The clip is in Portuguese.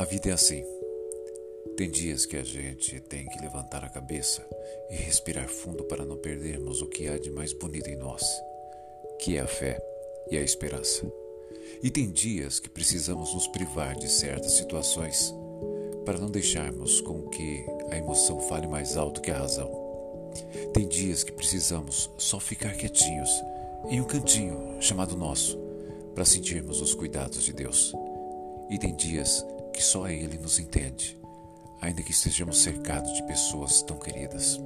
A vida é assim. Tem dias que a gente tem que levantar a cabeça e respirar fundo para não perdermos o que há de mais bonito em nós, que é a fé e a esperança. E tem dias que precisamos nos privar de certas situações para não deixarmos com que a emoção fale mais alto que a razão. Tem dias que precisamos só ficar quietinhos em um cantinho chamado nosso para sentirmos os cuidados de Deus. E tem dias que só Ele nos entende, ainda que estejamos cercados de pessoas tão queridas.